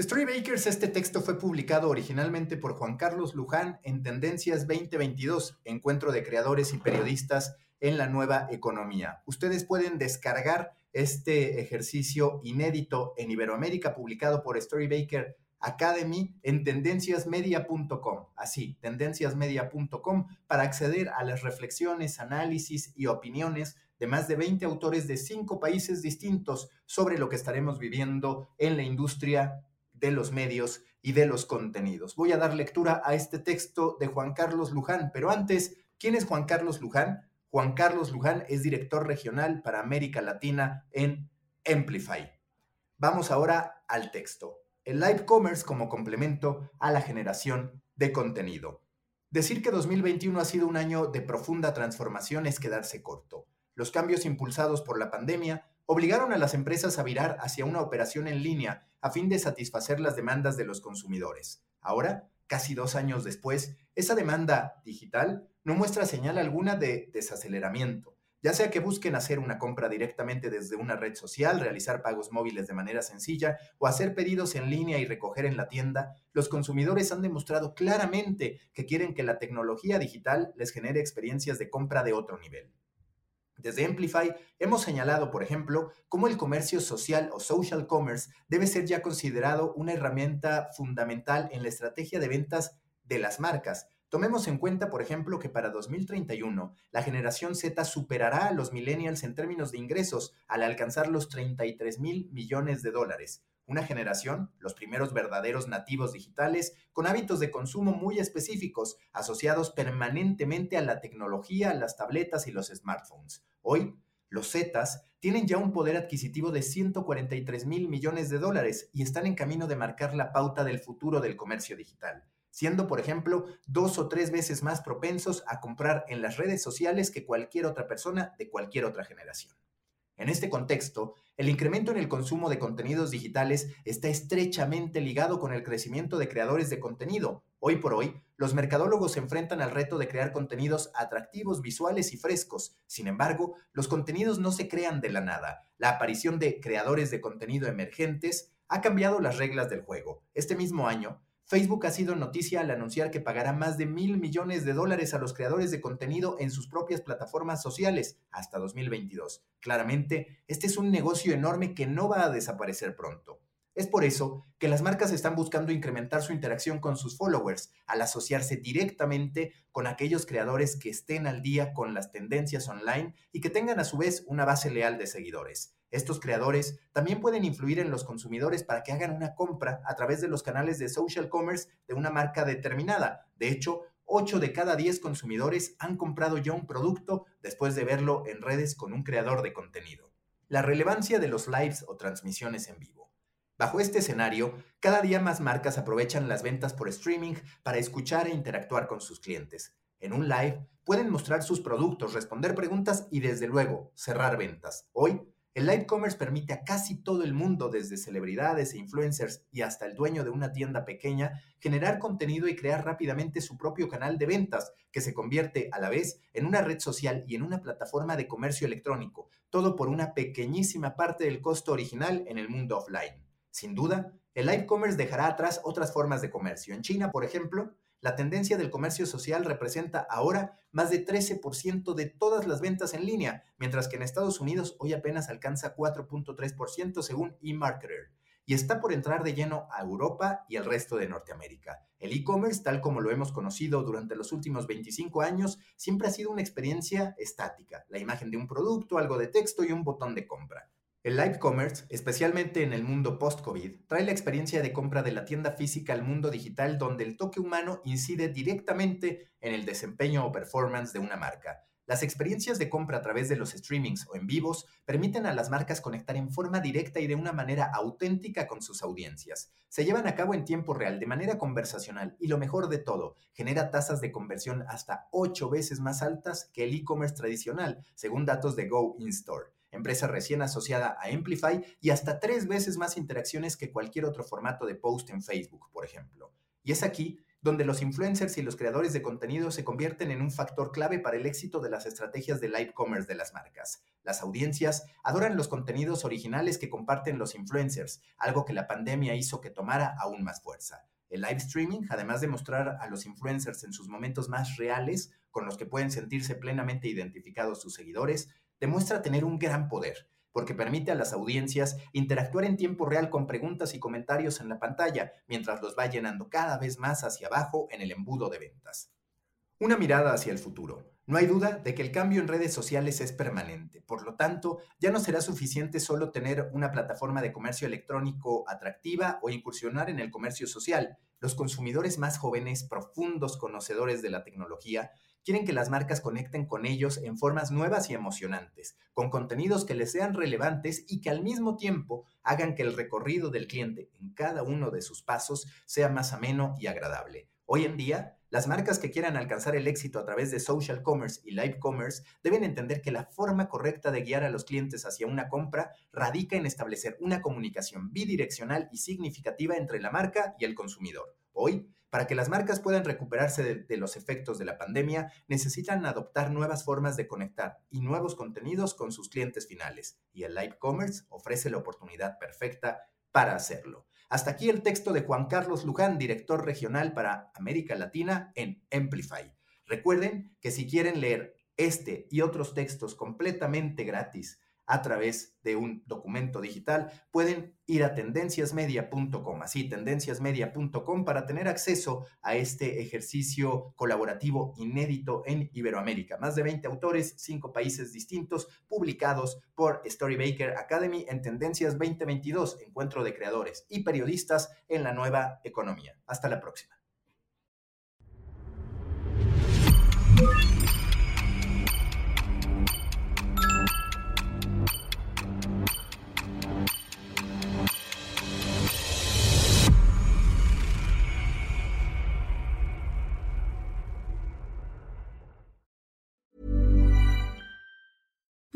Storybakers, este texto fue publicado originalmente por Juan Carlos Luján en Tendencias 2022, Encuentro de Creadores y Periodistas en la Nueva Economía. Ustedes pueden descargar este ejercicio inédito en Iberoamérica publicado por Storybaker Academy en tendenciasmedia.com, así, tendenciasmedia.com, para acceder a las reflexiones, análisis y opiniones de más de 20 autores de cinco países distintos sobre lo que estaremos viviendo en la industria de los medios y de los contenidos. Voy a dar lectura a este texto de Juan Carlos Luján, pero antes, ¿quién es Juan Carlos Luján? Juan Carlos Luján es director regional para América Latina en Amplify. Vamos ahora al texto. El live commerce como complemento a la generación de contenido. Decir que 2021 ha sido un año de profunda transformación es quedarse corto. Los cambios impulsados por la pandemia obligaron a las empresas a virar hacia una operación en línea a fin de satisfacer las demandas de los consumidores. Ahora, casi dos años después, esa demanda digital no muestra señal alguna de desaceleramiento, ya sea que busquen hacer una compra directamente desde una red social, realizar pagos móviles de manera sencilla o hacer pedidos en línea y recoger en la tienda, los consumidores han demostrado claramente que quieren que la tecnología digital les genere experiencias de compra de otro nivel. Desde Amplify hemos señalado, por ejemplo, cómo el comercio social o social commerce debe ser ya considerado una herramienta fundamental en la estrategia de ventas de las marcas. Tomemos en cuenta, por ejemplo, que para 2031 la generación Z superará a los millennials en términos de ingresos al alcanzar los 33 mil millones de dólares una generación, los primeros verdaderos nativos digitales, con hábitos de consumo muy específicos, asociados permanentemente a la tecnología, las tabletas y los smartphones. Hoy, los Zetas tienen ya un poder adquisitivo de 143 mil millones de dólares y están en camino de marcar la pauta del futuro del comercio digital, siendo, por ejemplo, dos o tres veces más propensos a comprar en las redes sociales que cualquier otra persona de cualquier otra generación. En este contexto, el incremento en el consumo de contenidos digitales está estrechamente ligado con el crecimiento de creadores de contenido. Hoy por hoy, los mercadólogos se enfrentan al reto de crear contenidos atractivos, visuales y frescos. Sin embargo, los contenidos no se crean de la nada. La aparición de creadores de contenido emergentes ha cambiado las reglas del juego. Este mismo año, Facebook ha sido noticia al anunciar que pagará más de mil millones de dólares a los creadores de contenido en sus propias plataformas sociales hasta 2022. Claramente, este es un negocio enorme que no va a desaparecer pronto. Es por eso que las marcas están buscando incrementar su interacción con sus followers al asociarse directamente con aquellos creadores que estén al día con las tendencias online y que tengan a su vez una base leal de seguidores. Estos creadores también pueden influir en los consumidores para que hagan una compra a través de los canales de social commerce de una marca determinada. De hecho, 8 de cada 10 consumidores han comprado ya un producto después de verlo en redes con un creador de contenido. La relevancia de los lives o transmisiones en vivo. Bajo este escenario, cada día más marcas aprovechan las ventas por streaming para escuchar e interactuar con sus clientes. En un live pueden mostrar sus productos, responder preguntas y desde luego cerrar ventas. Hoy, el live commerce permite a casi todo el mundo, desde celebridades e influencers y hasta el dueño de una tienda pequeña, generar contenido y crear rápidamente su propio canal de ventas, que se convierte a la vez en una red social y en una plataforma de comercio electrónico, todo por una pequeñísima parte del costo original en el mundo offline. Sin duda, el live commerce dejará atrás otras formas de comercio. En China, por ejemplo, la tendencia del comercio social representa ahora más de 13% de todas las ventas en línea, mientras que en Estados Unidos hoy apenas alcanza 4.3% según eMarketer. y está por entrar de lleno a Europa y el resto de Norteamérica. El e-commerce, tal como lo hemos conocido durante los últimos 25 años, siempre ha sido una experiencia estática, la imagen de un producto, algo de texto y un botón de compra. El live commerce, especialmente en el mundo post-COVID, trae la experiencia de compra de la tienda física al mundo digital donde el toque humano incide directamente en el desempeño o performance de una marca. Las experiencias de compra a través de los streamings o en vivos permiten a las marcas conectar en forma directa y de una manera auténtica con sus audiencias. Se llevan a cabo en tiempo real, de manera conversacional y lo mejor de todo, genera tasas de conversión hasta 8 veces más altas que el e-commerce tradicional, según datos de Go In-Store empresa recién asociada a Amplify, y hasta tres veces más interacciones que cualquier otro formato de post en Facebook, por ejemplo. Y es aquí donde los influencers y los creadores de contenido se convierten en un factor clave para el éxito de las estrategias de live commerce de las marcas. Las audiencias adoran los contenidos originales que comparten los influencers, algo que la pandemia hizo que tomara aún más fuerza. El live streaming, además de mostrar a los influencers en sus momentos más reales, con los que pueden sentirse plenamente identificados sus seguidores, demuestra tener un gran poder, porque permite a las audiencias interactuar en tiempo real con preguntas y comentarios en la pantalla, mientras los va llenando cada vez más hacia abajo en el embudo de ventas. Una mirada hacia el futuro. No hay duda de que el cambio en redes sociales es permanente. Por lo tanto, ya no será suficiente solo tener una plataforma de comercio electrónico atractiva o incursionar en el comercio social. Los consumidores más jóvenes, profundos conocedores de la tecnología, quieren que las marcas conecten con ellos en formas nuevas y emocionantes, con contenidos que les sean relevantes y que al mismo tiempo hagan que el recorrido del cliente en cada uno de sus pasos sea más ameno y agradable. Hoy en día, las marcas que quieran alcanzar el éxito a través de social commerce y live commerce deben entender que la forma correcta de guiar a los clientes hacia una compra radica en establecer una comunicación bidireccional y significativa entre la marca y el consumidor. Hoy, para que las marcas puedan recuperarse de, los efectos de la pandemia, necesitan adoptar nuevas formas de conectar y nuevos contenidos con sus clientes finales. Y el live commerce ofrece la oportunidad perfecta para hacerlo. Hasta aquí el texto de Juan Carlos Luján, director regional para América Latina en Amplify. Recuerden que si quieren leer este y otros textos completamente gratis a través de un documento digital, pueden ir a tendenciasmedia.com, así, tendenciasmedia.com para tener acceso a este ejercicio colaborativo inédito en Iberoamérica. Más de 20 autores, 5 países distintos, publicados por Storybaker Academy en Tendencias 2022, encuentro de creadores y periodistas en la nueva economía. Hasta la próxima.